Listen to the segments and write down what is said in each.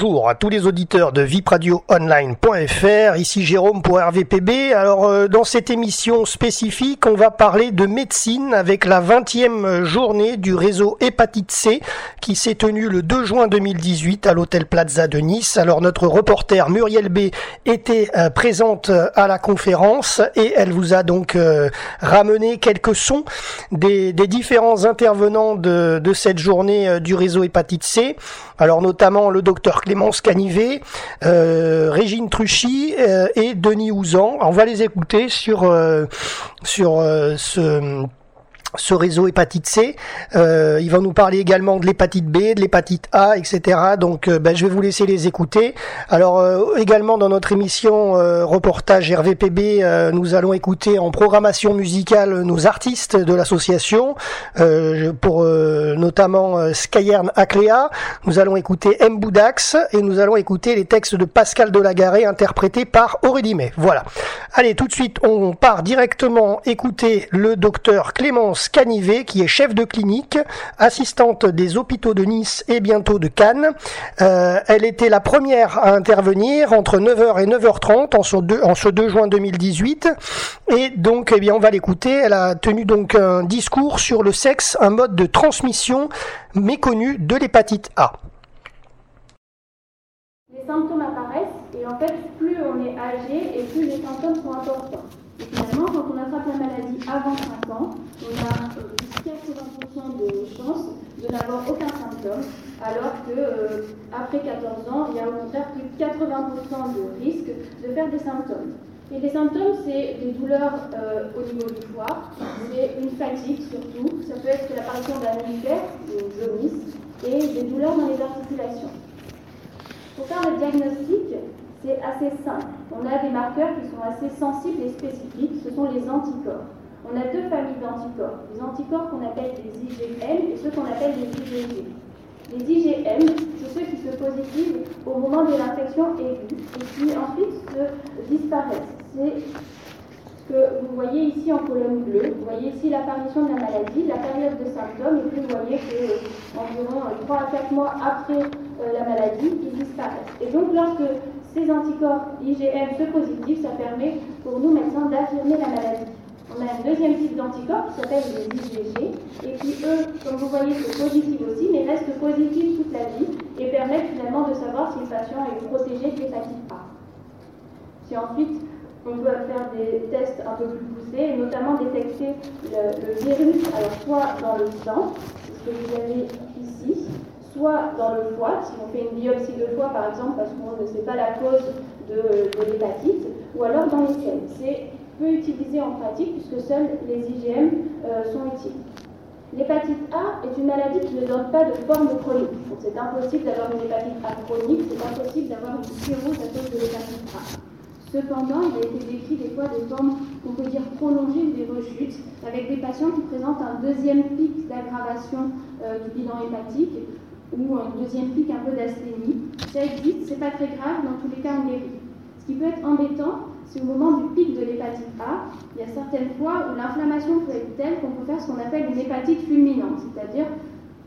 Bonjour à tous les auditeurs de vipradioonline.fr, ici Jérôme pour RVPB. Alors euh, dans cette émission spécifique, on va parler de médecine avec la 20e journée du réseau hépatite C qui s'est tenue le 2 juin 2018 à l'hôtel Plaza de Nice. Alors notre reporter Muriel B était euh, présente à la conférence et elle vous a donc euh, ramené quelques sons des, des différents intervenants de, de cette journée du réseau hépatite C. Alors notamment le docteur Clémence Canivet, euh, Régine Truchy euh, et Denis Ouzan. On va les écouter sur, euh, sur ce ce réseau hépatite C. Euh, il va nous parler également de l'hépatite B, de l'hépatite A, etc. Donc euh, ben, je vais vous laisser les écouter. Alors euh, également dans notre émission euh, reportage RVPB, nous allons écouter en programmation musicale nos artistes de l'association, pour notamment Skyern Aclea. Nous allons écouter M. Boudax et nous allons écouter les textes de Pascal Delagaré interprétés par Aurélie May. Voilà. Allez, tout de suite, on part directement écouter le docteur Clémence Canivet, qui est chef de clinique, assistante des hôpitaux de Nice et bientôt de Cannes. Euh, elle était la première à intervenir entre 9h et 9h30 en ce 2, en ce 2 juin 2018. Et donc, eh bien, on va l'écouter. Elle a tenu donc un discours sur le sexe, un mode de transmission méconnu de l'hépatite A. Les symptômes apparaissent et en fait, plus on est âgé et plus les symptômes sont importants. Et finalement, quand on attrape la maladie avant 5 ans, on a 80% euh, de chances de n'avoir aucun symptôme, alors que euh, après 14 ans, il y a au contraire plus de 80% de risque de faire des symptômes. Et les symptômes, c'est des douleurs euh, au niveau du foie, c'est une fatigue surtout, ça peut être l'apparition d'un ulcère, une jaunisse, et des douleurs dans les articulations. Pour faire le diagnostic, c'est assez simple. On a des marqueurs qui sont assez sensibles et spécifiques, ce sont les anticorps. On a deux familles d'anticorps, les anticorps qu'on appelle les IgM et ceux qu'on appelle les IgG. Les IgM, c'est ceux qui se positivent au moment de l'infection aiguë et qui ensuite se disparaissent. C'est ce que vous voyez ici en colonne bleue. Vous voyez ici l'apparition de la maladie, la période de symptômes, et puis vous voyez qu'environ euh, 3 à 4 mois après euh, la maladie, ils disparaissent. Et donc lorsque ces anticorps IgM se positifs, ça permet pour nous médecins d'affirmer la maladie. On a un deuxième type d'anticorps qui s'appelle les IgG, et qui eux, comme vous voyez, sont positifs aussi, mais restent positifs toute la vie et permettent finalement de savoir si le patient est protégé de l'hépatite A. Si ensuite on peut faire des tests un peu plus poussés, et notamment détecter le, virus, alors soit dans le sang, c'est ce que vous avez ici, soit dans le foie, si on fait une biopsie de foie par exemple, parce qu'on ne sait pas la cause de, l'hépatite, ou alors dans les selles. Peu utilisé en pratique puisque seuls les IgM euh, sont utiles. L'hépatite A est une maladie qui ne donne pas de forme chronique. C'est impossible d'avoir une hépatite A chronique, c'est impossible d'avoir une cirrhose à cause de l'hépatite A. Cependant, il a été décrit des fois des formes qu'on peut dire prolongées des rechutes, avec des patients qui présentent un deuxième pic d'aggravation euh, du bilan hépatique, ou un deuxième pic un peu d'asthénie. Ça existe, c'est pas très grave, dans tous les cas on guérit. Ce qui peut être embêtant, c'est au moment du pic de l'hépatite A, il y a certaines fois où l'inflammation peut être telle qu'on peut faire ce qu'on appelle une hépatite fulminante, c'est-à-dire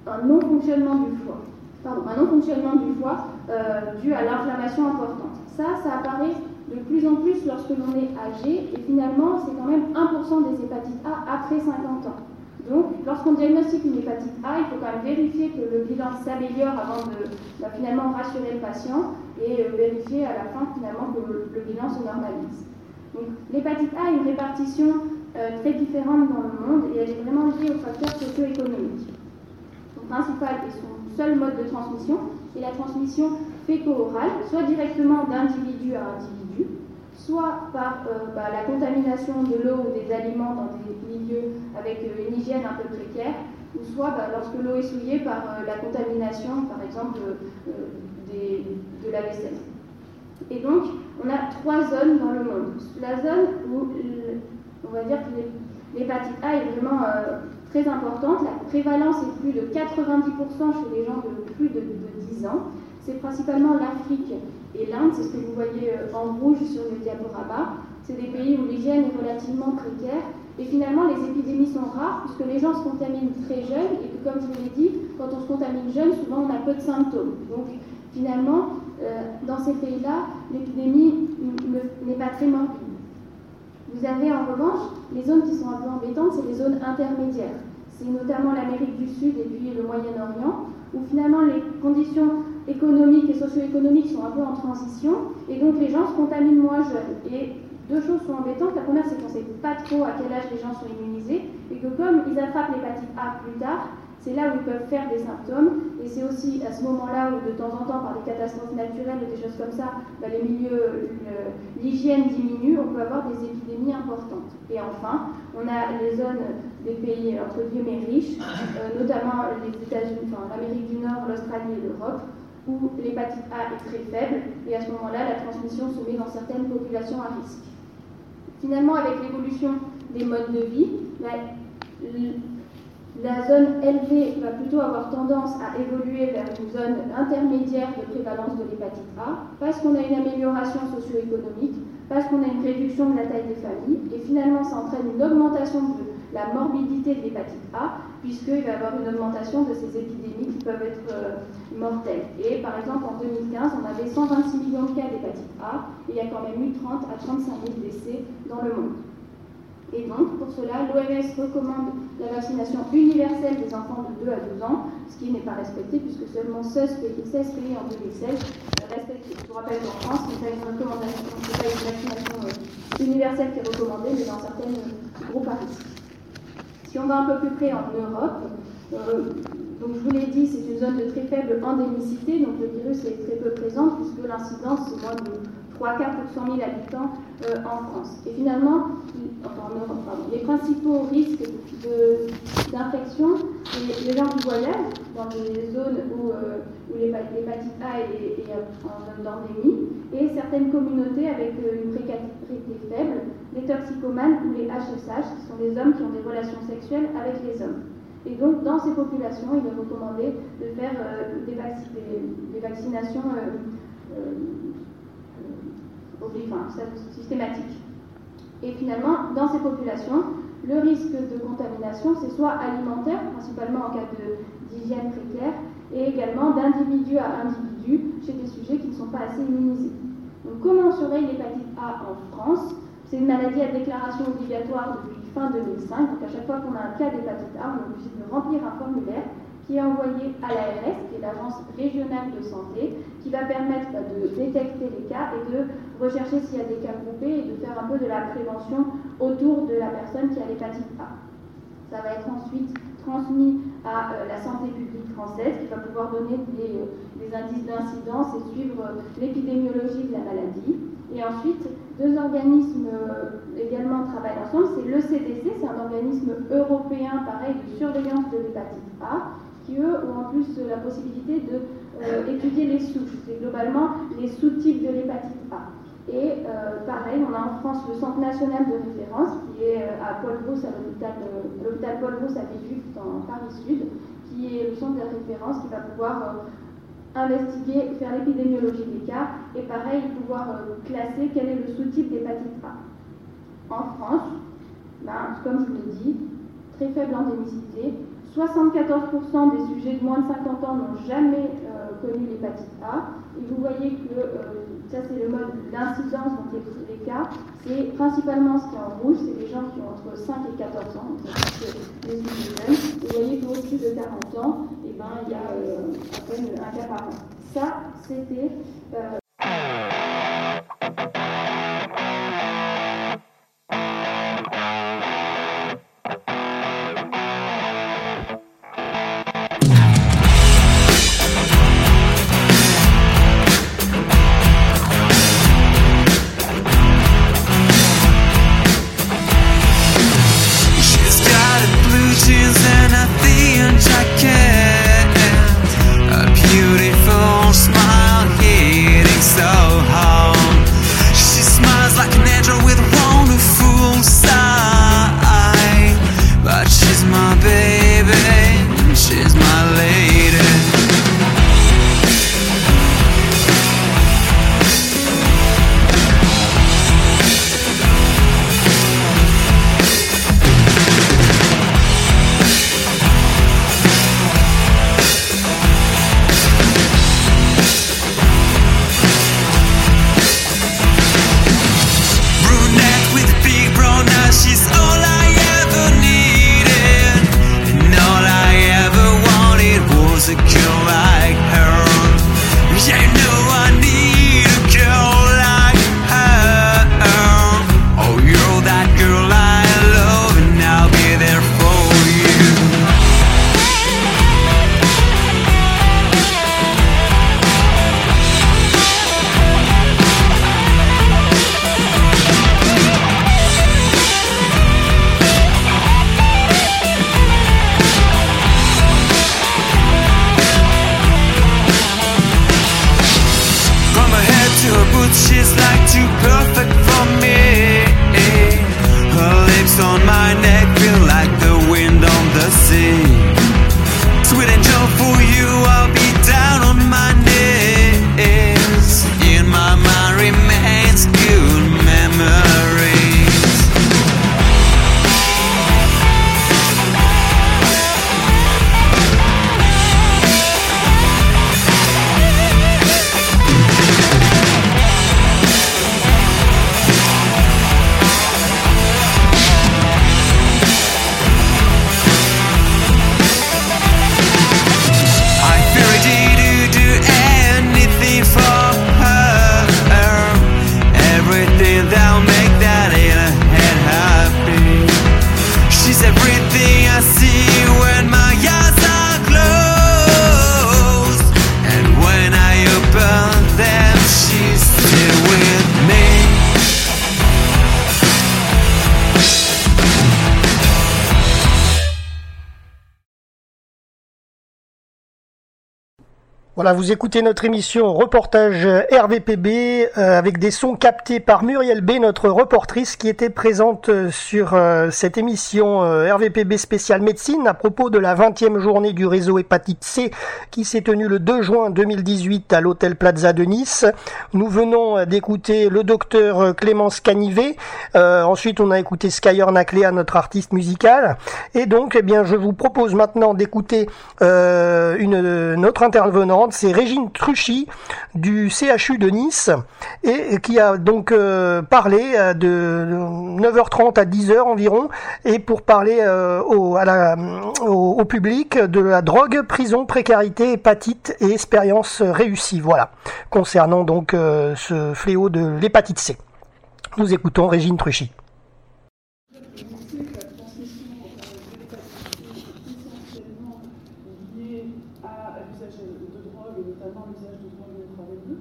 un non-fonctionnement du foie. Pardon, un non-fonctionnement du foie euh, dû à l'inflammation importante. Ça, ça apparaît de plus en plus lorsque l'on est âgé, et finalement, c'est quand même 1% des hépatites A après 50 ans. Donc, lorsqu'on diagnostique une hépatite A, il faut quand même vérifier que le bilan s'améliore avant de bah, finalement rassurer le patient et euh, vérifier à la fin finalement que le, bilan se normalise. Donc, l'hépatite A a une répartition euh, très différente dans le monde et elle est vraiment liée aux facteurs socio-économiques. Son principal et son seul mode de transmission est la transmission féco-orale, soit directement d'individu à individu, soit par euh, bah, la contamination de l'eau ou des aliments dans des milieux avec une hygiène un peu précaire, ou soit bah, lorsque l'eau est souillée par la contamination, par exemple, de la vaisselle. Et donc, on a trois zones dans le monde. La zone où, on va dire que l'hépatite A est vraiment très importante, la prévalence est plus de 90% chez les gens de plus de 10 ans. C'est principalement l'Afrique et l'Inde, c'est ce que vous voyez euh, en rouge sur le diaporama. C'est des pays où l'hygiène est relativement précaire. Et finalement, les épidémies sont rares puisque les gens se contaminent très jeunes et que, comme je vous l'ai dit, quand on se contamine jeune, souvent on a peu de symptômes. Donc, Finalement, dans ces pays-là, l'épidémie n'est pas très morbide. Vous avez en revanche les zones qui sont un peu embêtantes, c'est les zones intermédiaires. C'est notamment l'Amérique du Sud et puis le Moyen-Orient, où finalement les conditions économiques et socio-économiques sont un peu en transition, et donc les gens se contaminent moins jeunes. Et deux choses sont embêtantes. La première, c'est qu'on ne sait pas trop à quel âge les gens sont immunisés, et que comme ils attrapent l'hépatite A plus tard, c'est là où ils peuvent faire des symptômes. Et c'est aussi à ce moment-là où, de temps en temps, par des catastrophes naturelles ou des choses comme ça, bah, les milieux, l'hygiène diminue, on peut avoir des épidémies importantes. Et enfin, on a les zones des pays, entre guillemets, riches, euh, notamment les États-Unis, l'Amérique du Nord, l'Australie et l'Europe, où l'hépatite A est très faible, et à ce moment-là, la transmission se met dans certaines populations à risque. Finalement, avec l'évolution des modes de vie, bah, la zone élevée va plutôt avoir tendance à évoluer vers une zone intermédiaire de prévalence de l'hépatite A, parce qu'on a une amélioration socio-économique, parce qu'on a une réduction de la taille des familles, et finalement ça entraîne une augmentation de la morbidité de l'hépatite A, puisqu'il va y avoir une augmentation de ces épidémies qui peuvent être euh, mortelles. Et par exemple, en 2015, on avait 126 millions de cas d'hépatite A, et il y a quand même eu 30 à 35 000 décès dans le monde. Et donc, pour cela, l'OMS recommande la vaccination universelle des enfants de 2 à 12 ans, ce qui n'est pas respecté puisque seulement 16 pays, 16 pays en 2016 respectent. Je vous rappelle qu'en France, c'est pas une pas une vaccination euh, universelle qui est recommandée, mais dans certains groupes à risque. Si on va un peu plus près en Europe, euh, donc je vous l'ai dit, c'est une zone de très faible endémicité, donc le virus est très peu présent puisque l'incidence c'est moins de 3 cas pour 100 000 habitants euh, en France. Et finalement, en Europe, les principaux risques d'infection, les gens qui voyagent dans des zones où, euh, l'hépatite A est, en zone d'endémie, et certaines communautés avec euh, une précarité faible, les toxicomanes ou les HSH, qui sont des hommes qui ont des relations sexuelles avec les hommes. Et donc, dans ces populations, il est recommandé de faire des, vaccinations systématique. Et finalement, dans ces populations, le risque de contamination, c'est soit alimentaire, principalement en cas d'hygiène précaire, et également d'individu à individu chez des sujets qui ne sont pas assez immunisés. Donc comment on surveille l'hépatite A en France? C'est une maladie à déclaration obligatoire depuis fin 2005, donc à chaque fois qu'on a un cas d'hépatite A, on est obligé de remplir un formulaire qui est envoyé à l'ARS, qui est l'Agence régionale de santé, qui va permettre de détecter les cas et de rechercher s'il y a des cas groupés et de faire un peu de la prévention autour de la personne qui a l'hépatite A. Ça va être ensuite transmis à euh, la santé publique française qui va pouvoir donner des, euh, indices d'incidence et suivre euh, l'épidémiologie de la maladie. Et ensuite, deux organismes également travaillent ensemble. C'est le CDC, c'est un organisme européen pareil de surveillance de l'hépatite A, qui eux ont en plus la possibilité d'étudier euh, les souches. C'est globalement les sous-types de l'hépatite A. Et euh, pareil, on a en France le Centre national de référence qui est euh, à Paul Brousse, à l'hôpital Paul Brousse à Villejuif, dans Paris Sud, qui est le centre de référence qui va pouvoir investiguer, faire l'épidémiologie des cas et pareil, pouvoir classer quel est le sous-type d'hépatite A. En France, ben, comme je vous l'ai dit, très faible endémicité, 74% des sujets de moins de 50 ans n'ont jamais euh, connu l'hépatite A. Et vous voyez que euh, ça, c'est le mode d'incidence dans les, cas. C'est principalement ce qui est en rouge, c'est les gens qui ont entre 5 et 14 ans, donc les jeunes. Vous voyez qu'au-dessus de 40 ans, eh ben, il y a euh, à peine un cas par an. Ça, c'était Voilà, vous écoutez notre émission reportage RVPB euh, avec des sons captés par Muriel B, notre reportrice qui était présente euh, sur euh, cette émission euh, RVPB spéciale médecine à propos de la 20e journée du réseau hépatite C qui s'est tenue le 2 juin 2018 à l'hôtel Plaza de Nice. Nous venons euh, d'écouter le docteur euh, Clémence Canivet. Ensuite, on a écouté Skyer Naclea, notre artiste musical. Et donc, eh bien, je vous propose maintenant d'écouter une, une autre c'est Régine Truchy du CHU de Nice, et qui a donc euh, parlé euh, de 9h30 à 10h environ, et pour parler euh, au, à public de la drogue, prison, précarité, hépatite et expérience réussie. Voilà, concernant donc ce fléau de l'hépatite C. Nous écoutons Régine Truchy. On sait euh, à l'usage de drogue, et notamment de.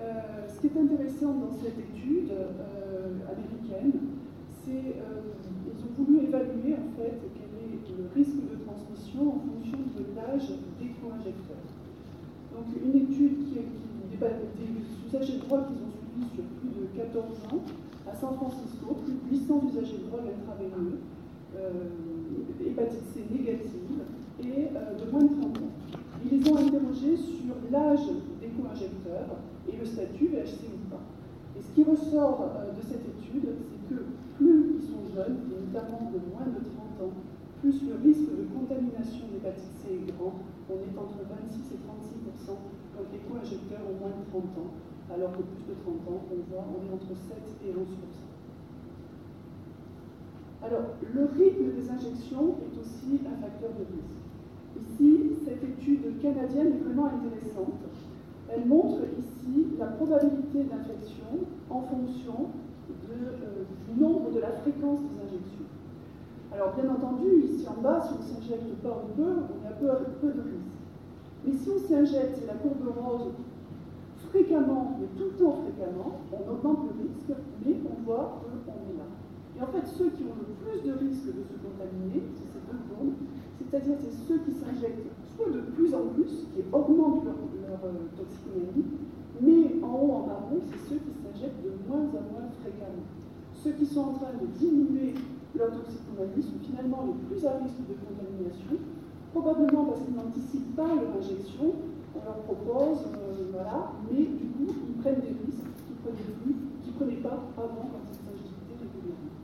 Euh, ce qui est intéressant dans cette étude euh, américaine, c'est qu'ils ont voulu évaluer en fait quel est le risque de transmission en fonction de l'âge des co-injecteurs. Donc une étude qui, qui des, usagers de drogue qu'ils ont suivis sur plus de 14 ans à San Francisco, plus de 800 usagers de drogue intraveineux, euh, hépatite C négative et euh, de moins de 30 ans. Ils les ont interrogés sur l'âge des co-injecteurs et le statut VHC ou pas. Et ce qui ressort euh, de cette étude, c'est que plus ils sont jeunes, et notamment de moins de 30 ans, plus le risque de contamination d'hépatite C est grand. On est entre 26 et 36% quand les co-injecteurs ont moins de 30 ans, alors que plus de 30 ans, on voit, on est entre 7 et 11% Alors, le rythme des injections est aussi un facteur de risque. Ici, cette étude canadienne est vraiment intéressante. Elle montre ici la probabilité d'infection en fonction euh, du nombre de la fréquence des injections. Alors, bien entendu, ici en bas, si on s'injecte pas ou peu, on a peu, peu de risque. Mais si on s'injecte, c'est la courbe rose, fréquemment, mais tout le temps fréquemment, on augmente le risque, mais on voit qu'on est là. Et en fait, ceux qui ont le plus de risque de se contaminer, c'est-à-dire c'est ceux qui s'injectent soit de plus en plus, qui augmentent leur, leur euh, toxicomanie, mais en haut, en marron, c'est ceux qui s'injectent de moins en moins fréquemment. Ceux qui sont en train de diminuer leur toxicomanie sont finalement les plus à risque de contamination, probablement parce qu'ils n'anticipent pas leur injection, on leur propose, euh, voilà, mais du coup, ils prennent des risques qu'ils ne prenaient ne prenaient pas avant quand ils s'injectaient régulièrement.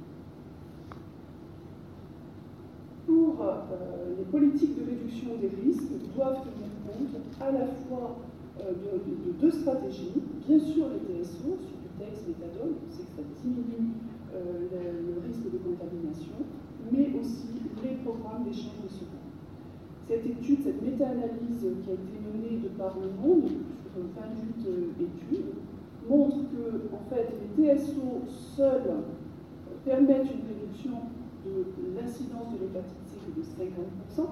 Pour euh, les politiques de réduction des risques doivent tenir compte à la fois euh, de, de- de deux stratégies, bien sûr les TSO, Subutex, Méthadone, on sait que ça diminue euh, le, le risque de contamination, mais aussi les programmes d'échange de secours. Cette étude, cette méta-analyse qui a été menée de par le monde, sur 28 euh, études, montre que en fait, les TSO seuls euh, permettent une réduction de l'incidence de l'hépatite C que de 50%.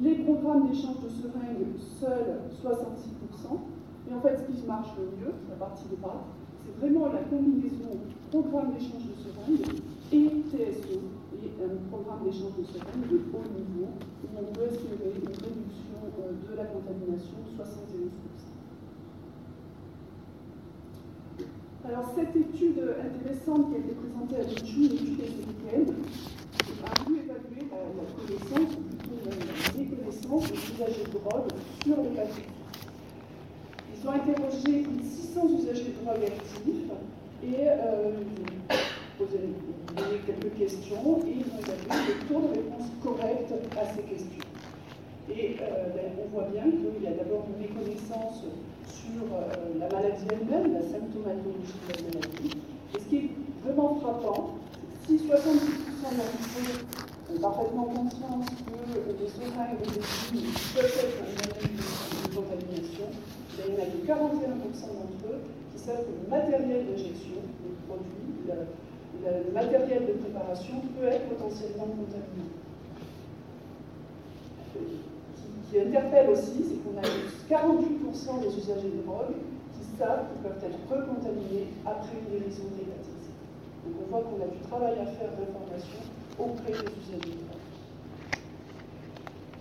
Les programmes d'échange de seringues seuls 66%. Et en fait, ce qui marche le mieux, la partie de bas, c'est vraiment la combinaison programme d'échange de seringues et TSO, et un programme d'échange de seringues de haut niveau, où on peut espérer une réduction euh, de la contamination de 71%. Alors, cette étude intéressante qui a été présentée à l'ECHU, une étude américaine, a pu évaluer la, connaissance, ou plutôt la méconnaissance des usagers de drogue sur l'hépatite. Ils ont interrogé 600 usagers de drogue actifs et euh, posé quelques questions et ils ont évalué le taux de réponse correct à ces questions. Et euh, ben, on voit bien qu'il y a d'abord une méconnaissance sur euh, la maladie elle-même, Et ce qui est vraiment frappant, si 70% d'entre eux ont parfaitement conscience que les seringues et les filles peuvent être un moyen de contamination, il n'y en a que 41% d'entre eux qui savent que le matériel d'injection, le produit, le, matériel de préparation peut être potentiellement contaminé. Qui interpelle aussi, c'est qu'on a 48% des usagers de drogue qu'ils peuvent être recontaminés après une guérison de. Donc on voit qu'on a du travail à faire d'information auprès des usagers de drogue.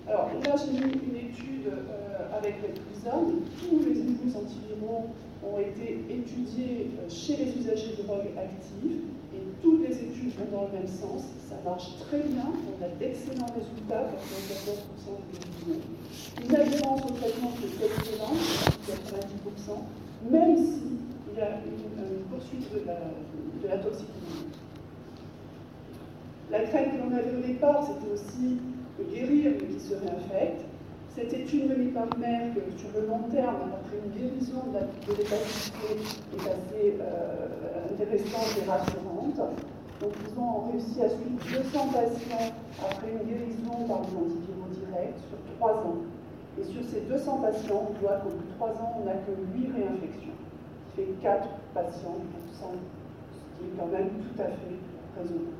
Alors là, j'ai mis une étude euh, avec l'EPRISAM. Tous les virus antiviraux ont été étudiés euh, chez les usagers de drogue actifs et toutes les études vont dans le même sens. Ça marche très bien, on a d'excellents résultats, 94% des guérisons. Une adhérence au traitement qui est excellente, 90%, même s'il y a une, poursuite de la, de la crainte que l'on avait au départ, c'était aussi de guérir mais qui se réinfecte. Cette étude menée par sur le long terme, après une guérison de l'hépatite est assez euh, intéressante et rassurante. Donc, ils ont réussi à suivre 200 patients après une guérison par des antiviraux directs sur 3 ans. Et sur ces 200 patients, on voit qu'au bout de 3 ans, on n'a que 8 réinfections, ce qui fait 4 patients pour 100, ce qui est quand même tout à fait raisonnable.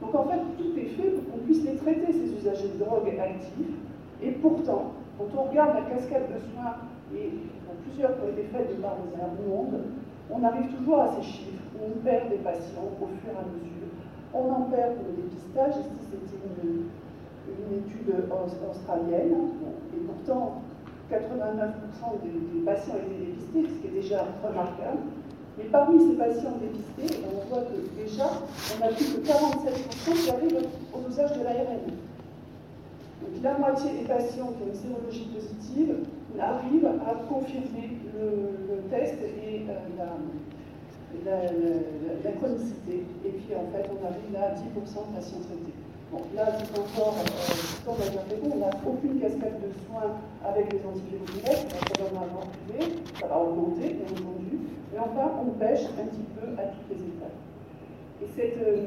Donc en fait, tout est fait pour qu'on puisse les traiter, ces usagers de drogue actifs, et pourtant, quand on regarde la cascade de soins, et plusieurs qui ont été faites de par les monde, on arrive toujours à ces chiffres où on perd des patients au fur et à mesure. On en perd pour le dépistage, ici c'était une, une, étude australienne, et pourtant 89% des, patients étaient dépistés, ce qui est déjà remarquable. Mais parmi ces patients dépistés, on voit que déjà, on a plus de 47% qui arrivent au dosage de l'ARN. Donc la moitié des patients qui ont une sérologie positive arrivent à confirmer le, test et euh, la, chronicité. Et puis en fait, on arrive à 10% de patients traités. Bon, là, c'est encore, euh, on n'a aucune cascade de soins avec les antiviraux directs, ça va avoir privé, ça va augmenter, bien entendu, mais enfin, on pêche un petit peu à toutes les étapes. Et cette, euh,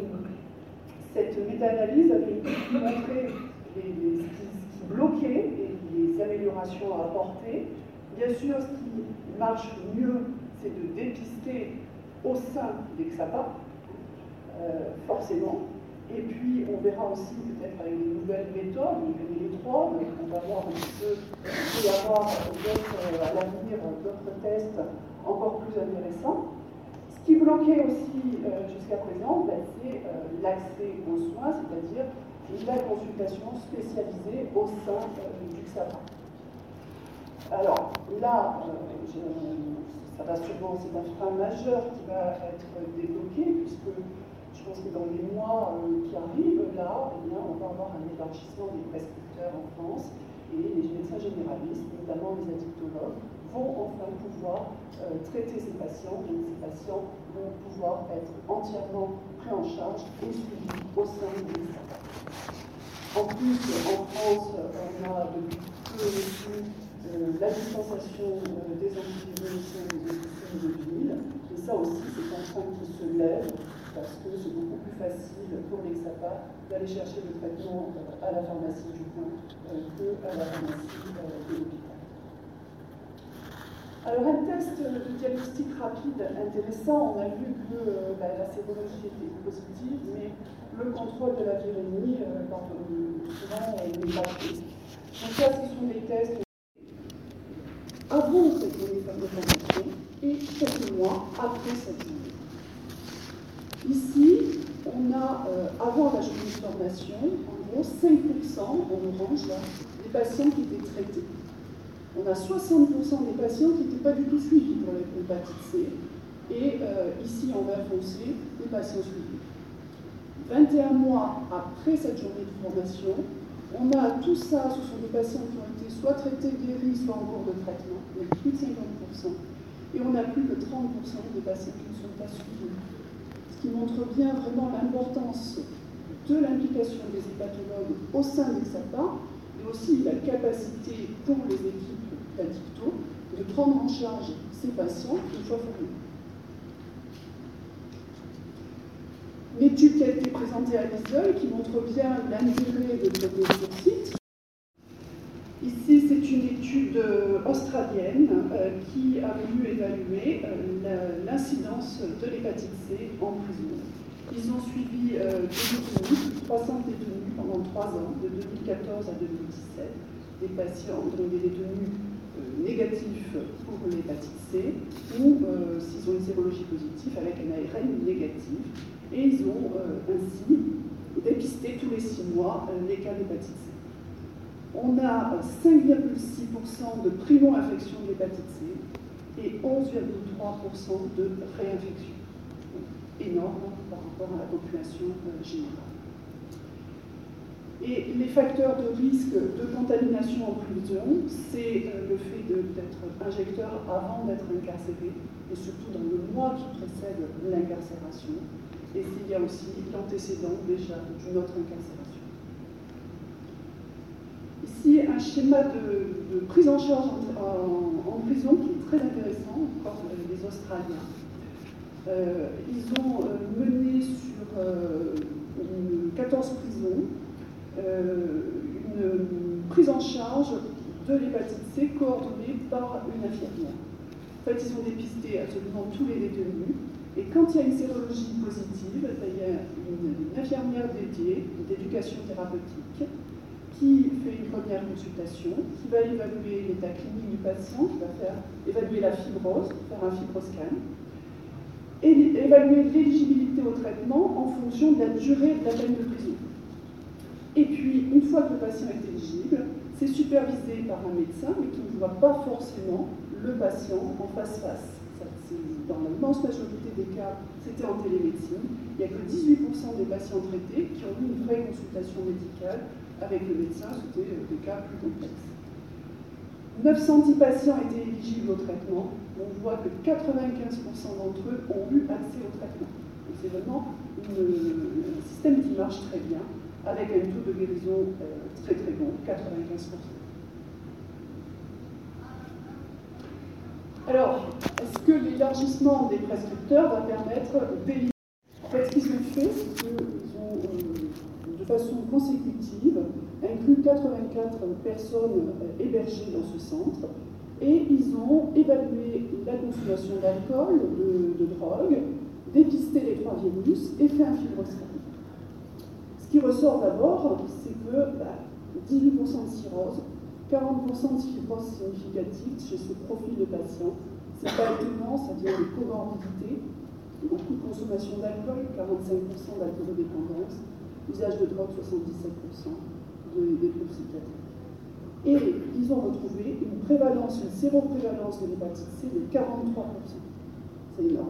cette méta-analyse avait montré les, les, ce qui bloquait et les améliorations à apporter. Bien sûr, ce qui marche mieux, c'est de dépister au sein des XAPA, euh, forcément. Et puis, on verra aussi peut-être avec des nouvelles méthodes, les mais on va voir un petit peu, il y avoir euh, à l'avenir d'autres tests encore plus intéressants. Ce qui bloquait aussi euh, jusqu'à présent, ben, c'est euh, l'accès aux soins, c'est-à-dire la consultation spécialisée au sein du XAPA. Alors là, ça va c'est un frein majeur qui va être débloqué, puisque pense que dans les mois qui arrivent, là, eh bien, on va avoir un élargissement des prescripteurs en France et les médecins généralistes, notamment les addictologues, vont enfin pouvoir euh, traiter ces patients et ces patients vont pouvoir être entièrement pris en charge et suivis au sein des l'État. En plus, en France, on a depuis peu reçu euh, la dispensation euh, des des de vinyle. Et ça aussi, c'est un train qui se lève parce que c'est beaucoup plus facile pour les d'aller chercher le traitement à la pharmacie du coin qu'à la pharmacie de l'hôpital. Alors un test de diagnostic rapide intéressant, on a vu que euh, bah, la sérologie était positive, mais le contrôle de la virémie, euh, souvent, n'est pas fait. Donc ça, ce sont des tests avant cette formation et quelques mois après cette année. Ici, on a, euh, avant la journée de formation, en gros 5% en orange, là, des patients qui étaient traités on a 60% des patients qui n'étaient pas du tout suivis pour l'hépatite C. et ici en vert foncé, les patients suivis. 21 mois après cette journée de formation, on a tout ça, ce sont des patients qui ont été soit traités, guéris, soit en cours de traitement, donc plus de 50%, et on a plus de 30% des patients qui ne sont pas suivis. Ce qui montre bien vraiment l'importance de l'implication des hépatologues au sein des SAPA, et aussi la capacité pour les équipes d'Addicto de prendre en charge ces patients une fois formés. L'étude qui a été présentée à l'ISEUL qui montre bien l'intérêt de sur site. Une étude euh, australienne euh, qui a voulu évaluer euh, l'incidence de l'hépatite C en prison. Ils ont suivi détenus, 300 détenus pendant 3 ans, de 2014 à 2017, des patients, donc des détenus négatifs pour l'hépatite C, ou s'ils ont une sérologie positive avec un ARN négatif et ils ont euh, ainsi dépisté tous les six mois euh, les cas d'hépatite C. On a 5,6% de primo-infection d'hépatite C et 11,3% de réinfection. Énorme par rapport à la population euh, générale. Et les facteurs de risque de contamination en prison, c'est le fait d'être injecteur avant d'être incarcéré, et surtout dans le mois qui précède l'incarcération, et s'il y a aussi l'antécédent déjà d'une autre incarcération. Ici, un schéma de, prise en charge en, prison qui est très intéressant, encore les Australiens. Euh, ils ont euh, mené sur 14 euh, prisons une prise en charge de l'hépatite C coordonnée par une infirmière. En fait, ils ont dépisté absolument tous les détenus et quand il y a une sérologie positive, il y a une, infirmière dédiée d'éducation thérapeutique qui fait une première consultation, qui va évaluer l'état clinique du patient, qui va faire évaluer la fibrose, faire un fibroscan, et évaluer l'éligibilité au traitement en fonction de la durée de la peine de prison. Et puis, une fois que le patient est éligible, c'est supervisé par un médecin, mais qui ne voit pas forcément le patient en face-face dans l'immense majorité des cas, c'était en télémédecine. Il n'y a que 18% des patients traités qui ont eu une vraie consultation médicale avec le médecin, c'était euh, des cas plus complexes. 910 patients étaient éligibles au traitement. On voit que 95% d'entre eux ont eu accès au traitement. C'est vraiment un système qui marche très bien, avec un taux de guérison euh, très très bon, 95%. Alors, est-ce que l'élargissement des prescripteurs va permettre d'éliminer En fait, ce qu'ils ont fait, c'est qu'ils ont, euh, façon consécutive, inclus 84 personnes euh, hébergées dans ce centre et ils ont évalué la consommation d'alcool, de, drogue, dépisté les trois virus et fait un fibroscan. Ce qui ressort d'abord, c'est que 18% bah, de cirrhose, 40% de fibrose significative chez ce profil de patient. Ce n'est pas étonnant, ça vient des comorbidités, beaucoup de consommation d'alcool, 45% d'alcoolodépendance, usage de drogue, 77% de, des psychiatriques. Et ils ont retrouvé une prévalence, une séroprévalence de l'hépatite C de 43%. C'est énorme.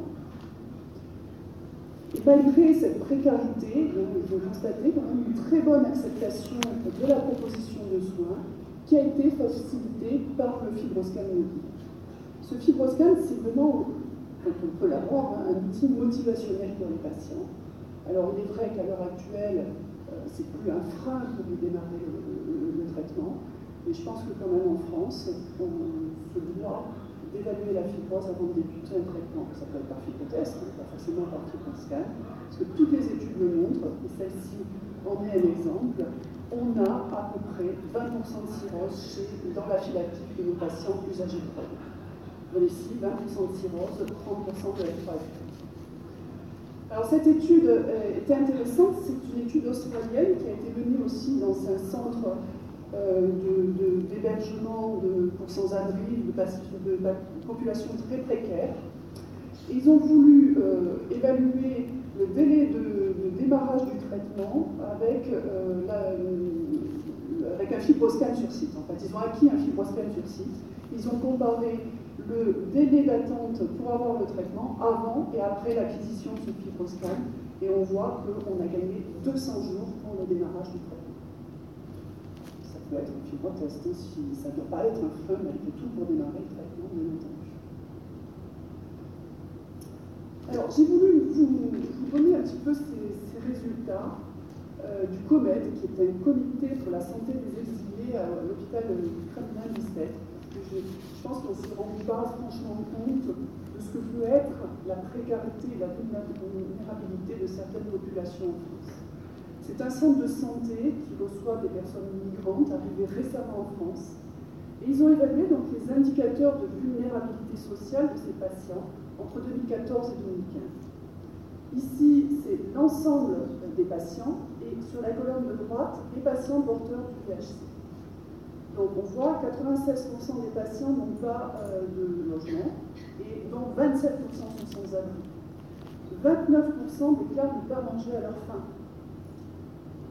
Et malgré cette précarité, ils ont constaté quand même une très bonne acceptation de la proposition de soins qui a été facilité par le fibroscan mobile. Ce fibroscan, c'est vraiment, quand on peut l'avoir, un outil motivationnel pour les patients. Alors il est vrai qu'à l'heure actuelle, euh, c'est plus un frein pour démarrer le, traitement, mais je pense que quand même en France, on se doit d'évaluer la fibrose avant de débuter un traitement. Ça peut être par fibrotest, hein, pas forcément par fibroscan, parce que toutes les études le montrent, et celle-ci en est un exemple, on a à peu près 20% de cirrhose dans la file active de nos patients âgés de drogue. Donc ici, 20% de cirrhose, 30% de F3 Alors cette étude euh, était intéressante, c'est une étude australienne qui a été menée aussi dans un centre euh, d'hébergement pour sans-abri, de, de, population très précaire. Ils ont voulu euh, évaluer le délai de, démarrage du traitement avec, euh, avec un fibroscan sur site. En fait, ils ont acquis un fibroscan sur site. Ils ont comparé le délai d'attente pour avoir le traitement avant et après l'acquisition de ce fibroscan. Et on voit qu'on a gagné 200 jours pour le démarrage du traitement. Ça peut être un fibrotest aussi, ça ne doit pas être un frein malgré tout pour démarrer le traitement, bien entendu. Alors, j'ai voulu vous, donner un petit peu ces, résultats euh, du COMED, qui est un comité pour la santé des exilés à l'hôpital Kremlin 17 je, pense qu'on ne se rend pas franchement compte de ce que peut être la précarité et la vulnérabilité de certaines populations en France. C'est un centre de santé qui reçoit des personnes migrantes arrivées récemment en France. Et ils ont évalué donc les indicateurs de vulnérabilité sociale de ces patients entre 2014 et 2015. Ici, c'est l'ensemble des patients et sur la colonne de droite, les patients porteurs du VHC. Donc on voit 96% des patients n'ont pas euh, de logement et dont 27% sont sans abri. 29% déclarent ne pas manger à leur faim.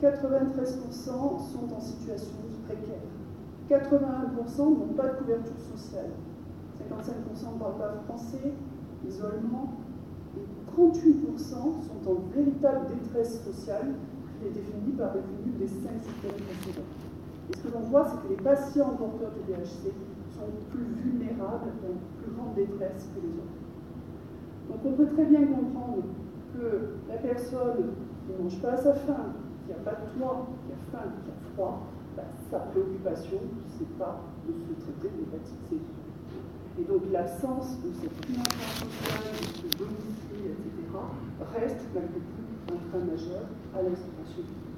93% sont en situation précaire. 81% n'ont pas de couverture sociale. 55% ne parlent pas français, isolement. Et 38% sont en véritable détresse sociale qui est définie par le cumul des cinq systèmes précédents. Et ce que l'on voit, c'est que les patients porteurs de VHC sont plus vulnérables, en plus grande détresse que les autres. Donc on peut très bien comprendre que la personne qui ne mange pas à sa faim, qui n'a pas de toit, qui a faim, qui a froid, bah, sa préoccupation, ce n'est pas de se traiter de l'hépatite C. Et donc l'absence de cette dimension sociale, de domicile, etc., reste malgré tout un frein majeur à l'instauration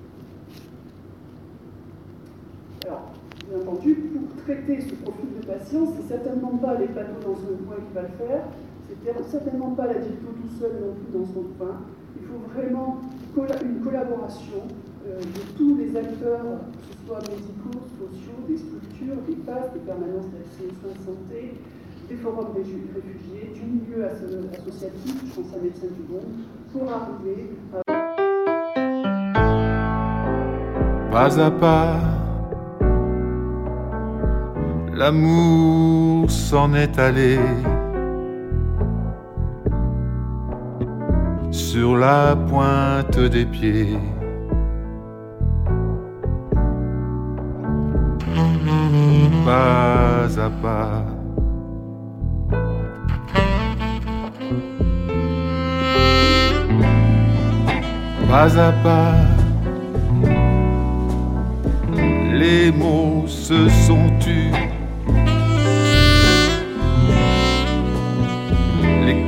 alors, bien entendu, pour traiter ce profil de patient, c'est certainement pas les panneaux dans son coin qui va le faire, c'est certainement pas la diète tout seul non plus dans son coin. Il faut vraiment une collaboration euh, de tous les acteurs, que ce soit médicaux, sociaux, des structures, des PAS, des permanences de santé, des forums réfugiés, du milieu associatif, je pense à Médecins du Monde, pour arriver à... Pas à pas l'amour s'en est allé sur la pointe des pieds. Pas à pas. Pas à pas, les mots se sont tus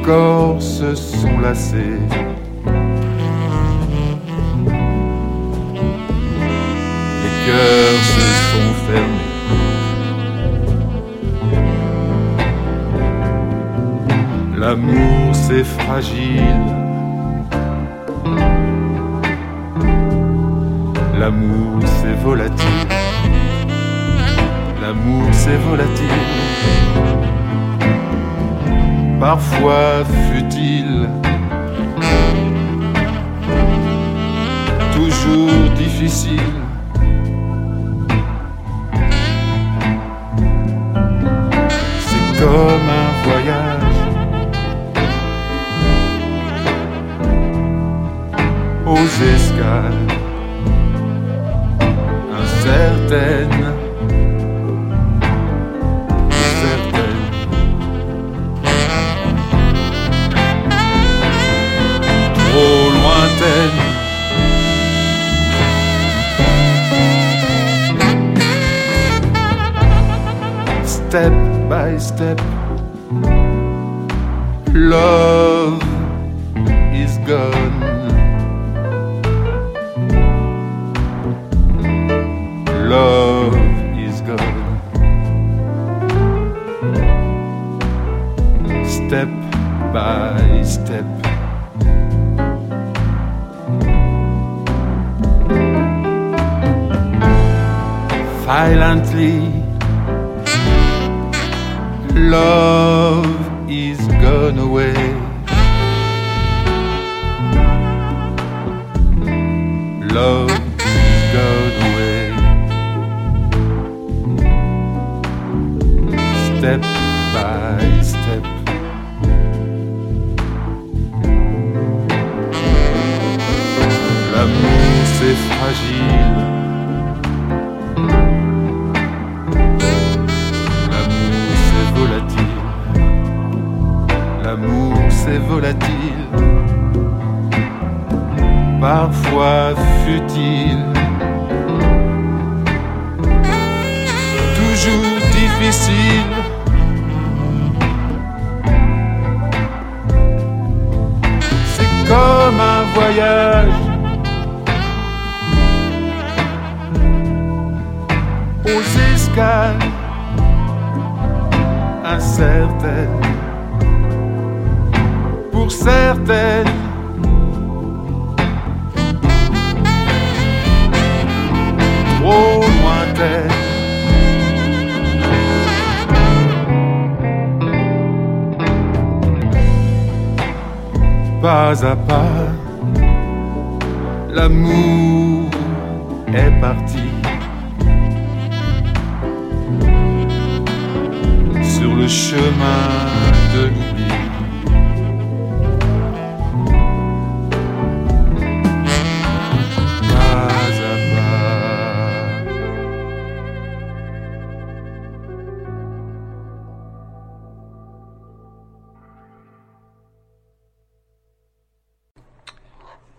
corps se sont lassés. Les cœurs se sont fermés. L'amour c'est fragile. L'amour c'est volatile. L'amour c'est volatile parfois futile, toujours difficile. C'est comme un voyage aux escales. Step by step, love is gone. Love is gone. Step by step. silently. Love is gone away. Love incertaines. Pour certaines. Pas à pas, l'amour est parti. Le chemin de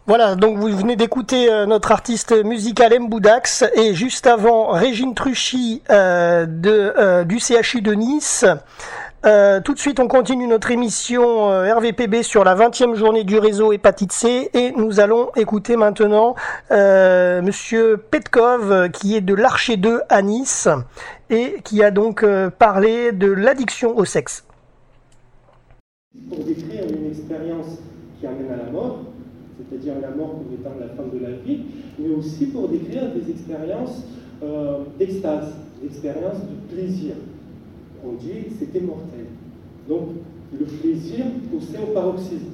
Voilà, donc vous venez d'écouter euh, notre artiste musical M. Boudax et juste avant Régine Truchy euh, euh, du CHU de Nice. Tout de suite, on continue notre émission RVPB sur la 20e journée du réseau hépatite C et nous allons écouter maintenant Monsieur Petkov qui est de l'Archer 2 à Nice et qui a donc parlé de l'addiction au sexe. pour décrire une expérience qui amène à la mort, c'est-à-dire la mort comme étant la fin de la vie, mais aussi pour décrire des expériences euh, d'extase, d'expériences de plaisir. On dit c'était mortel. Donc le plaisir poussé au paroxysme.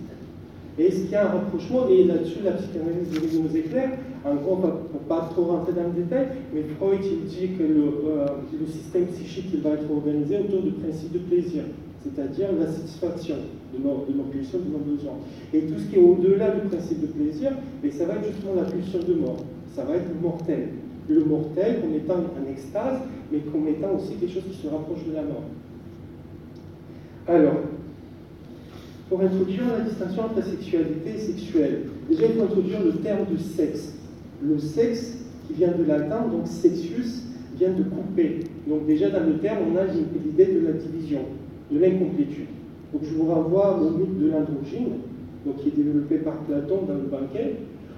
Et est-ce qu'il y a un rapprochement Et là-dessus, la psychanalyse de nous éclaire. En gros, on ne va pas trop rentrer dans le détail, mais Freud il dit que le, euh, système psychique il va être organisé autour du principe de plaisir, c'est-à-dire la satisfaction de nos, de nos pulsions, de nos besoins. Et tout ce qui est au-delà du principe de plaisir, et ça va être justement la pulsion de mort. Ça va être le mortel. Le mortel comme étant en extase, mais comme étant aussi quelque chose qui se rapproche de la mort. Alors, pour introduire la distinction entre sexualité et sexuelle, déjà il faut introduire le terme de sexe. Le sexe, qui vient de latin, donc sexus, vient de couper. Donc déjà dans le terme, on a l'idée de la division, de l'incomplétude. Donc je vous renvoie au mythe de l'androgyne, qui est développé par Platon dans le banquet,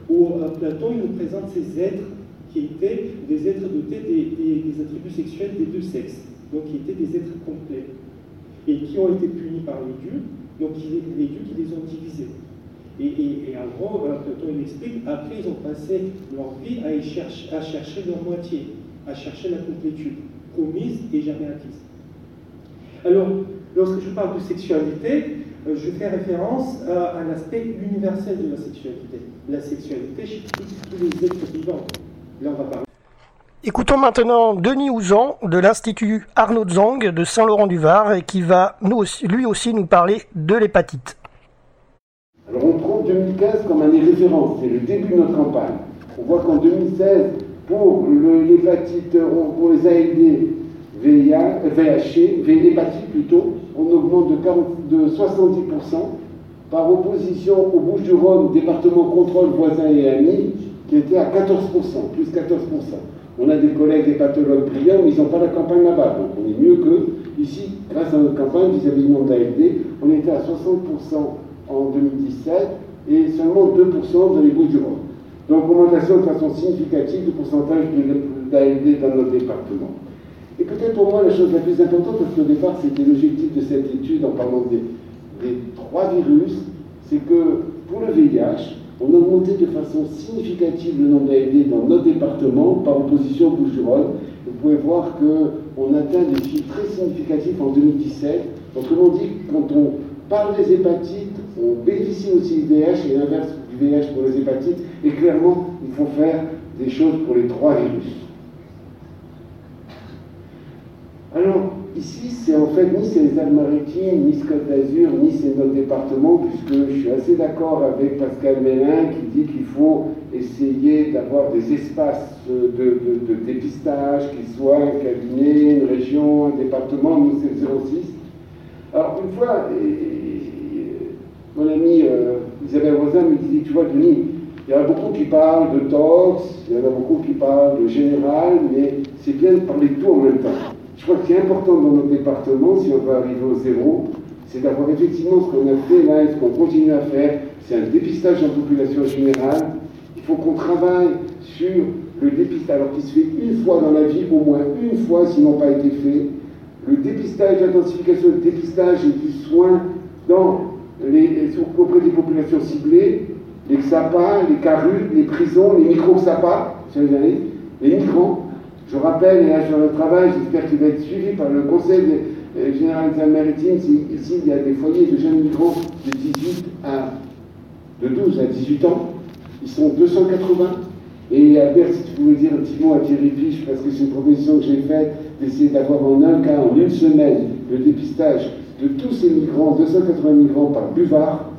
où euh, Platon il nous présente ces êtres qui étaient des êtres dotés des, attributs sexuels des deux sexes, donc qui étaient des êtres complets, et qui ont été punis par les dieux, donc les dieux qui les ont divisés. Et, et- en gros, Platon il explique, après ils ont passé leur vie à, chercher, à chercher leur moitié, à chercher la complétude, promise et jamais acquise. Alors, lorsque je parle de sexualité, euh, je fais référence à un aspect universel de la sexualité. La sexualité chez tous les êtres vivants. Là, on va parler. Écoutons maintenant Denis Ouzan de l'Institut Arnaud Zang de Saint-Laurent-du-Var et qui va nous aussi- lui aussi nous parler de l'hépatite. Alors on prend 2015 comme année référence, c'est le début de notre campagne. On voit qu'en 2016, pour l'hépatite, pour les ALD, VIH, VHC, V- l'hépatite plutôt, on augmente de, 40 de 70%, par opposition au Bouches-du-Rhône, département contrôle voisin et amis, qui était à 14%, plus 14%. On a des collègues hépatologues brillants, mais ils n'ont pas la campagne là-bas, donc on est mieux qu'eux. Ici, grâce à notre campagne vis-à-vis du monde d'ALD, on était à 60% en 2017 et seulement 2% dans les Bouches-du-Rhône. Donc augmentation de façon significative du pourcentage d'ALD dans notre département. Et peut-être pour moi la chose la plus importante, parce qu'au départ c'était l'objectif de cette étude en parlant des, trois virus, c'est que pour le VIH, on a augmenté de façon significative le nombre d'ALD dans notre département par opposition au Bouches-du-Rhône. Vous pouvez voir qu'on atteint des chiffres très significatifs en 2017. Autrement dit, quand on parle des hépatites, on bénéficie aussi du VIH et l'inverse du VIH pour les hépatites. Et clairement, il faut faire des choses pour les trois virus. Alors, ici, c'est en fait ni c'est les Alpes-Maritimes, ni Côte d'Azur, ni c'est notre département, puisque je suis assez d'accord avec Pascal Mélin qui dit qu'il faut essayer d'avoir des espaces de, dépistage, qui soient un cabinet, une région, un département, nous c'est le 06. Alors, une fois, mon ami euh, Isabelle Rosin me disait, tu vois, Denis, il y en a beaucoup qui parlent de tox, il y en a beaucoup qui parlent de général, mais c'est bien de parler de tout en même temps. Je crois qu'il est important dans notre département, si on veut arriver au zéro, c'est d'avoir effectivement ce qu'on a fait là et ce qu'on continue à faire. C'est un dépistage en population générale. Il faut qu'on travaille sur le dépistage, alors qu'il se fait une fois dans la vie, au moins une fois, s'il n'a pas été fait. Le dépistage, l'intensification du dépistage et du soin dans les, auprès des populations ciblées, les XAPA, les CARU, les prisons, les micro-XAPA, les migrants, je rappelle, et là sur le travail, j'espère qu'il va être suivi par le Conseil euh, général des Maritimes, ici il y a des foyers de jeunes migrants de 18 à de 12 à 18 ans. Ils sont 280. Et Albert, si tu pouvais dire un petit mot à Thierry Piche, parce que c'est une proposition que j'ai faite, d'essayer d'avoir en un cas, en une semaine, le dépistage de tous ces migrants, 280 migrants par buvard,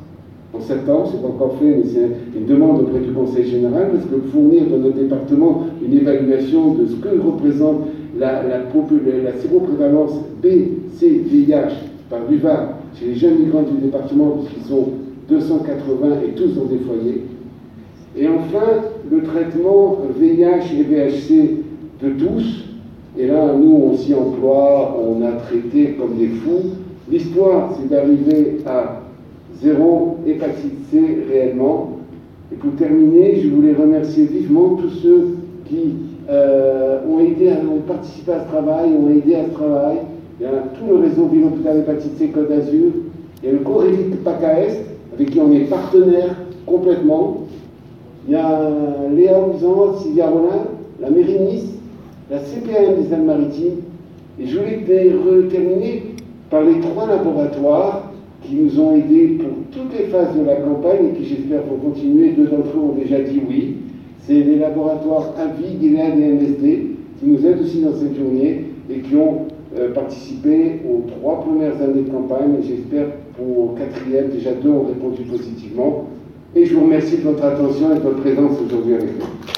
en septembre, pas encore fait, mais c'est une demande auprès du Conseil général, parce que fournir dans notre département une évaluation de ce que représente la, la, la séroprévalence B, C, VIH par buvard chez les jeunes migrants du département, puisqu'ils sont 280 et tous dans des foyers. Et enfin, le traitement VIH et VHC de tous. Et là, nous, on s'y emploie, on a traité comme des fous. L'histoire, c'est d'arriver à zéro hépatite C réellement. Et pour terminer, je voulais remercier vivement tous ceux qui euh, ont aidé, ont participé à ce travail, ont aidé à ce travail. Il y a tout le réseau Ville Hôpital Hépatite C Côte d'Azur. Il y a le Corélique PACA Est, avec qui on est partenaire complètement. Il y a Léa Ouzan, Sylvia Rollin, la mairie la CPM des Alpes-Maritimes. Et je voulais terminer par les trois laboratoires qui nous ont aidés pour toutes les phases de la campagne et qui j'espère vont continuer. Deux d'entre eux ont déjà dit oui. C'est les laboratoires AVI, et MSD qui nous aident aussi dans cette journée et qui ont euh, participé aux trois premières années de campagne et j'espère pour quatrième, déjà deux ont répondu positivement. Et je vous remercie de votre attention et de votre présence aujourd'hui avec nous.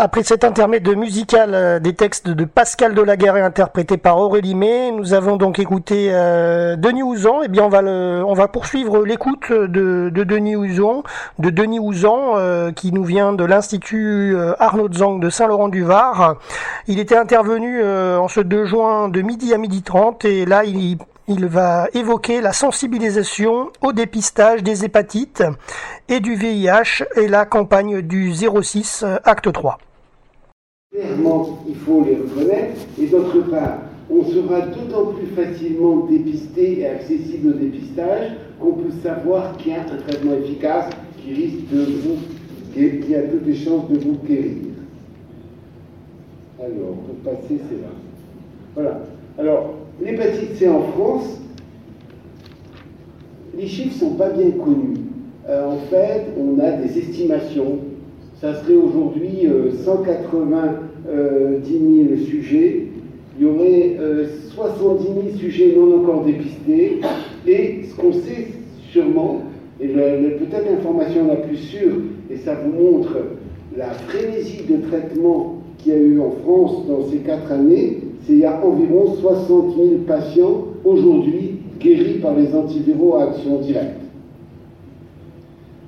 Après cet intermède musical euh, des textes de Pascal Delaguerre interprétés par Aurélie May, nous avons donc écouté euh, Denis Ouzan. Eh bien, on va le, on va poursuivre l'écoute de, de Denis Ouzan, de Denis Ouzan, euh, qui nous vient de l'Institut euh, Arnaud Zang de Saint-Laurent-du-Var. Il était intervenu euh, en ce 2 juin de midi à midi 30 et là, il, il va évoquer la sensibilisation au dépistage des hépatites et du VIH et la campagne du 06 euh, acte 3. Clairement, il faut les reconnaître. Et d'autre part, on sera d'autant plus facilement dépisté et accessible au dépistage qu'on peut savoir qu'il y a un traitement efficace qui risque de vous, qui a toutes les chances de vous guérir. Alors, pour passer, c'est là. Voilà. Alors, l'hépatite C en France, les chiffres ne sont pas bien connus. Euh, en fait, on a des estimations. Ça serait aujourd'hui euh, 190 000 sujets. Il y aurait euh, 70 000 sujets non encore dépistés. Et ce qu'on sait sûrement, et peut-être l'information la plus sûre, et ça vous montre la frénésie de traitement qu'il y a eu en France dans ces quatre années, c'est qu'il y a environ 60 000 patients aujourd'hui guéris par les antiviraux à action directe.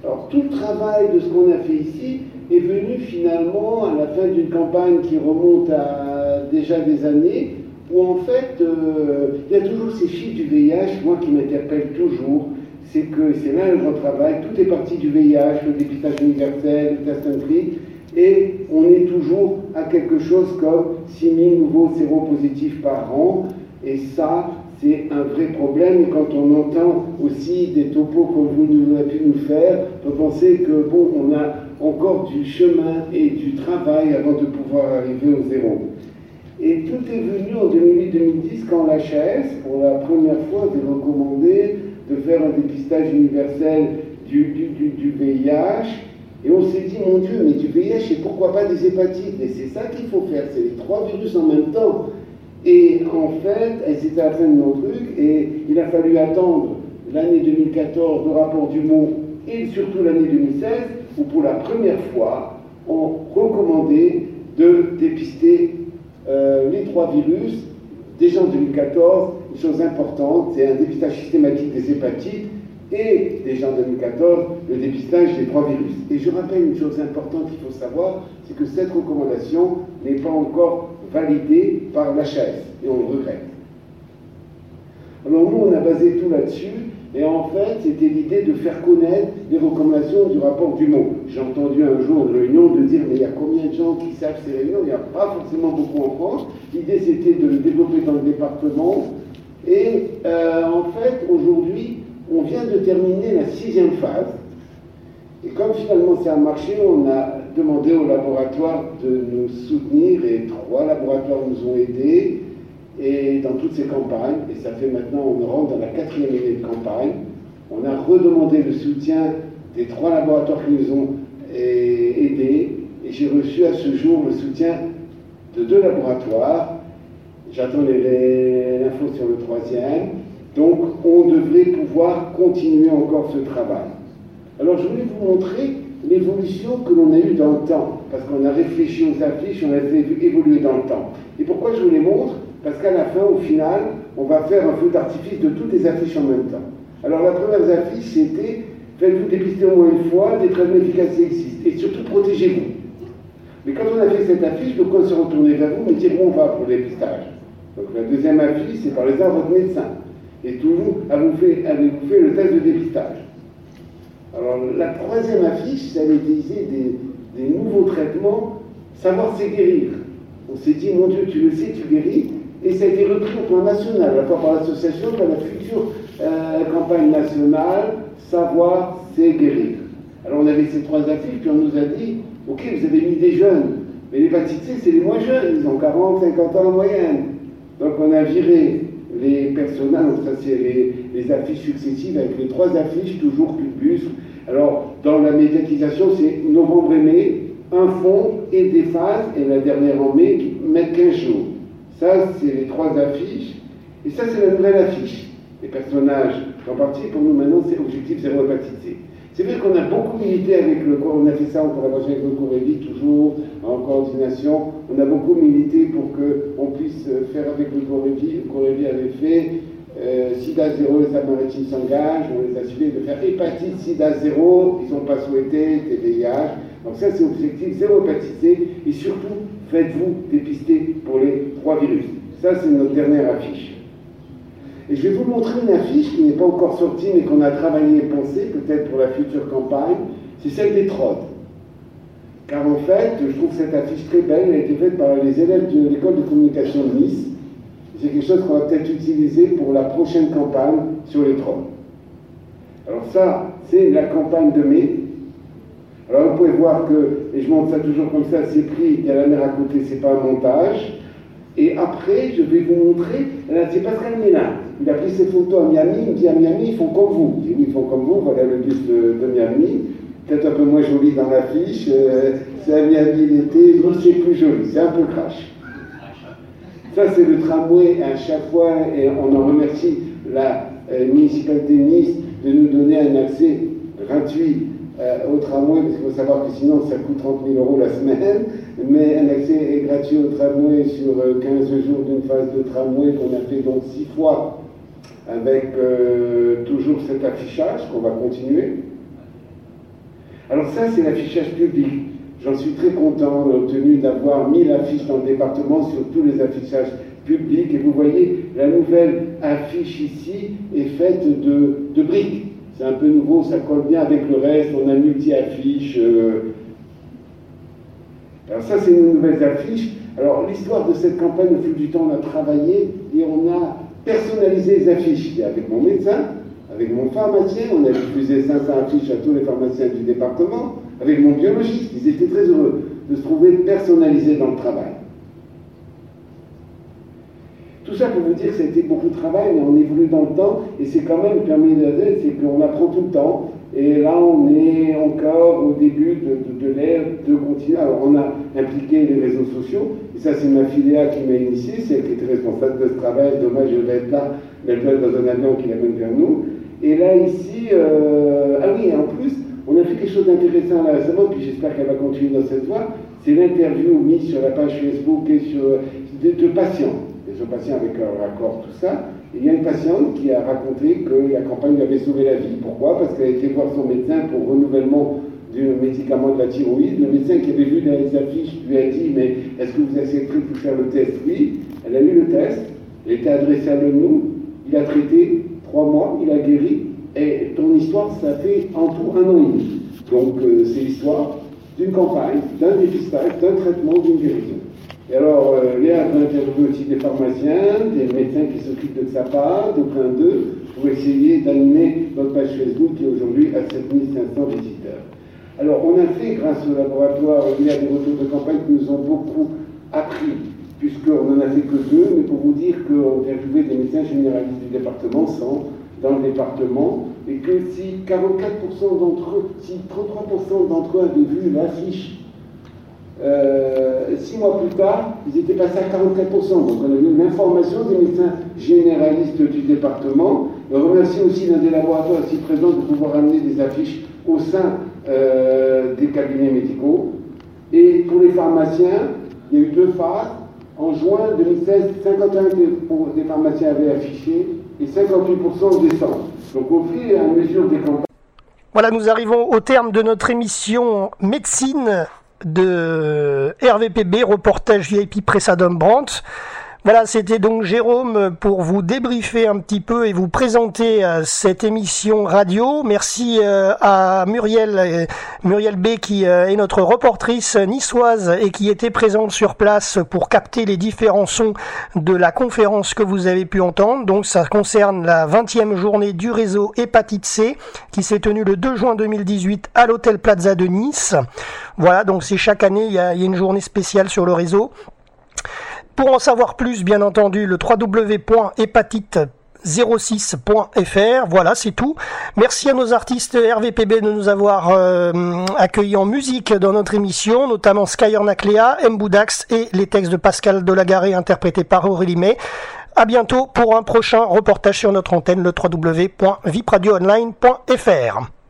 Alors tout le travail de ce qu'on a fait ici est venu finalement à la fin d'une campagne qui remonte à déjà des années, où en fait euh, il y a toujours ces chiffres du VIH, moi qui m'interpelle toujours, c'est que c'est là le travail, tout est parti du VIH, le dépistage universel, le test treat, et on est toujours à quelque chose comme 6 000 nouveaux séropositifs par an, et ça, c'est un vrai problème. Quand on entend aussi des topos comme vous nous avez pu nous faire, on peut penser que bon, on a encore du chemin et du travail avant de pouvoir arriver au zéro. Et tout est venu en 2008-2010 quand l'HAS, pour la première fois, avait recommandé de faire un dépistage universel du, VIH. Et on s'est dit, mon Dieu, mais du VIH et pourquoi pas des hépatites? Et c'est ça qu'il faut faire, c'est les trois virus en même temps. Et en fait, et c'était la fin de nos trucs, et il a fallu attendre l'année 2014, le rapport du Mont, et surtout l'année 2016, où pour la première fois, on recommandait de dépister euh, les trois virus. Déjà en 2014, une chose importante, c'est un dépistage systématique des hépatites, et déjà en 2014, le dépistage des trois virus. Et je rappelle une chose importante qu'il faut savoir, c'est que cette recommandation n'est pas encore validée par l'HAS, et on le regrette. Alors nous, on a basé tout là-dessus, et en fait, c'était l'idée de faire connaître les recommandations du rapport du mot. J'ai entendu un jour une réunion de dire, mais il y a combien de gens qui savent ces réunions? Il n'y a pas forcément beaucoup en France. L'idée, c'était de le développer dans le département. Et euh, en fait, aujourd'hui, on vient de terminer la sixième phase. Et comme finalement ça a marché, on a demandé au laboratoire de nous soutenir et trois laboratoires nous ont aidés et dans toutes ces campagnes. Et ça fait maintenant, on rentre dans la quatrième année de campagne. On a redemandé le soutien des trois laboratoires qui nous ont eh, aidés. Et j'ai reçu à ce jour le soutien de deux laboratoires. J'attends l'info sur le troisième. Donc on devrait pouvoir continuer encore ce travail. Alors je voulais vous montrer l'évolution que l'on a eue dans le temps, parce qu'on a réfléchi aux affiches, on a évoluer dans le temps. Et pourquoi je vous les montre? Parce qu'à la fin, au final, on va faire un feu d'artifice de toutes les affiches en même temps. Alors la première affiche, c'était faites-vous dépister au moins une fois, des traitements efficaces existent, et surtout protégez-vous. Mais quand on a fait cette affiche, donc on s'est retourné vers vous, mais dire où on va pour le dépistage. Donc la deuxième affiche, c'est par exemple votre médecin. Et toujours, avez-vous fait, le test de dépistage? Alors la troisième affiche, ça allait utiliser des, des nouveaux traitements, savoir c'est guérir. On s'est dit, mon Dieu, tu le sais, tu guéris. Et ça a été repris au plan national, à la fois par l'association, par la future euh, campagne nationale, savoir c'est guérir. Alors on avait ces trois affiches, puis on nous a dit, ok, vous avez mis des jeunes, mais l'hépatite C, c'est les moins jeunes, ils ont 40, 50 ans en moyenne. Donc on a viré les personnages, ça c'est les, affiches successives avec les trois affiches, toujours plus. Alors dans la médiatisation, c'est novembre et mai, un fond et des phases, et la dernière en mai qui met 15 jours. Ça, c'est les trois affiches. Et ça, c'est la nouvelle affiche. Les personnages, en partie, pour nous maintenant, c'est objectif zéro hépatite C. C'est vrai qu'on a beaucoup milité avec le corps, on a fait ça en collaboration avec le Corévi, toujours en coordination. On a beaucoup milité pour qu'on puisse faire avec le Corévi. Le Corévi avait fait euh, SIDA 0, les Samaritains s'engagent, on les a suivis de faire hépatite SIDA 0, ils n'ont pas souhaité, TVIH. Donc ça c'est objectif, zéro hépatite C, et surtout, faites-vous dépister pour les trois virus. Ça c'est notre dernière affiche. Et je vais vous montrer une affiche qui n'est pas encore sortie, mais qu'on a travaillé et pensé, peut-être pour la future campagne. C'est celle des trottes. Car en fait, je trouve cette affiche très belle. Elle a été faite par les élèves de l'école de communication de Nice. C'est quelque chose qu'on va peut-être utiliser pour la prochaine campagne sur les trottes. Alors ça, c'est la campagne de mai. Alors vous pouvez voir que, et je montre ça toujours comme ça, c'est pris, il y a la mer à côté, c'est pas un montage. Et après, je vais vous montrer, c'est Pascal Ménard. Il a pris ses photos à Miami, il me dit à Miami, ils font comme vous. Dis oui, ils font comme vous, voilà le bus de, Miami. Peut-être un peu moins joli dans l'affiche. Euh, c'est à Miami l'été, nous c'est plus joli, c'est un peu crash. Ça, c'est le tramway à chaque fois, et on en remercie la euh, municipalité de Nice de nous donner un accès gratuit euh, au tramway, parce qu'il faut savoir que sinon ça coûte 30 000 euros la semaine, mais un accès est gratuit au tramway sur 15 jours d'une phase de tramway qu'on a fait donc 6 fois avec euh, toujours cet affichage qu'on va continuer. Alors ça, c'est l'affichage public. J'en suis très content, on a obtenu d'avoir 1000 affiches dans le département sur tous les affichages publics. Et vous voyez, la nouvelle affiche ici est faite de, briques. C'est un peu nouveau, ça colle bien avec le reste. On a multi-affiches. Euh. Alors ça, c'est une nouvelle affiche. Alors l'histoire de cette campagne, au fil du temps, on a travaillé et on a personnaliser les affiches. avec mon médecin, avec mon pharmacien, on a diffusé 500 affiches à tous les pharmaciens du département, avec mon biologiste, ils étaient très heureux de se trouver personnalisés dans le travail. Tout ça pour vous dire que ça a été beaucoup de travail, mais on évolue dans le temps, et c'est quand même permis de c'est qu'on apprend tout le temps, et là, on est encore au début de, l'ère de continuer. Alors, on a impliqué les réseaux sociaux, et ça, c'est ma filiale qui m'a initié, c'est elle qui était responsable de ce travail. Dommage, je vais être là, mais elle dans un avion qui l'amène vers nous. Et là, ici, euh, ah oui, en plus, on a fait quelque chose d'intéressant là récemment, puis j'espère qu'elle va continuer dans cette voie. C'est l'interview mise sur la page Facebook et sur de, de patients, des patients avec leur accord, tout ça il y a une patiente qui a raconté que la campagne lui avait sauvé la vie. Pourquoi? Parce qu'elle été voir son médecin pour renouvellement du médicament de la thyroïde. Le médecin qui avait vu dans les affiches lui a dit Mais est-ce que vous accepterez de faire le test? Oui. Elle a eu le test, elle était adressée à nous, il a traité trois mois, il a guéri. Et ton histoire, ça fait en tout un an et demi. Donc euh, c'est l'histoire d'une campagne, d'un dépistage, d'un traitement, d'une guérison. Et alors, euh, Léa a interviewé aussi des pharmaciens, des médecins qui s'occupent de sa part, d'aucun d'eux, pour essayer d'animer notre page Facebook qui aujourd'hui a 7500 visiteurs. Alors, on a fait, grâce au laboratoire, il y a des retours de campagne qui nous ont beaucoup appris, puisqu'on n'en a fait que deux, mais pour vous dire qu'on a interviewé des médecins généralistes du département, 100 dans le département, et que si 44% d'entre eux, si 33% d'entre eux avaient vu l'affiche euh, six mois plus tard, ils étaient passés à 44%. Donc on a eu une information des médecins généralistes du département. Remercie aussi l'un des laboratoires ici présents de pouvoir amener des affiches au sein euh, des cabinets médicaux. Et pour les pharmaciens, il y a eu deux phases. En juin 2016, 51 des, pharmaciens avaient affiché et 58% en décembre. Donc au fur et à mesure des campagnes. Voilà, nous arrivons au terme de notre émission médecine de RVPB, reportage VIP Pressadum Brandt. Voilà, c'était donc Jérôme pour vous débriefer un petit peu et vous présenter euh, cette émission radio. Merci euh, à Muriel, euh, Muriel B qui est notre reportrice niçoise et qui était présente sur place pour capter les différents sons de la conférence que vous avez pu entendre. Donc ça concerne la 20e journée du réseau hépatite C qui s'est tenue le 2 juin 2018 à l'hôtel Plaza de Nice. Voilà, donc c'est chaque année, il y a une journée spéciale sur le réseau. Pour en savoir plus, bien entendu, le www.hépatite 06.fr. Voilà, c'est tout. Merci à nos artistes RVPB de nous avoir euh, accueillis en musique dans notre émission, notamment Skyer Naclea, Mboudax et les textes de Pascal Delagaré interprétés par Aurélie May. À bientôt pour un prochain reportage sur notre antenne, le www.vipradioonline.fr.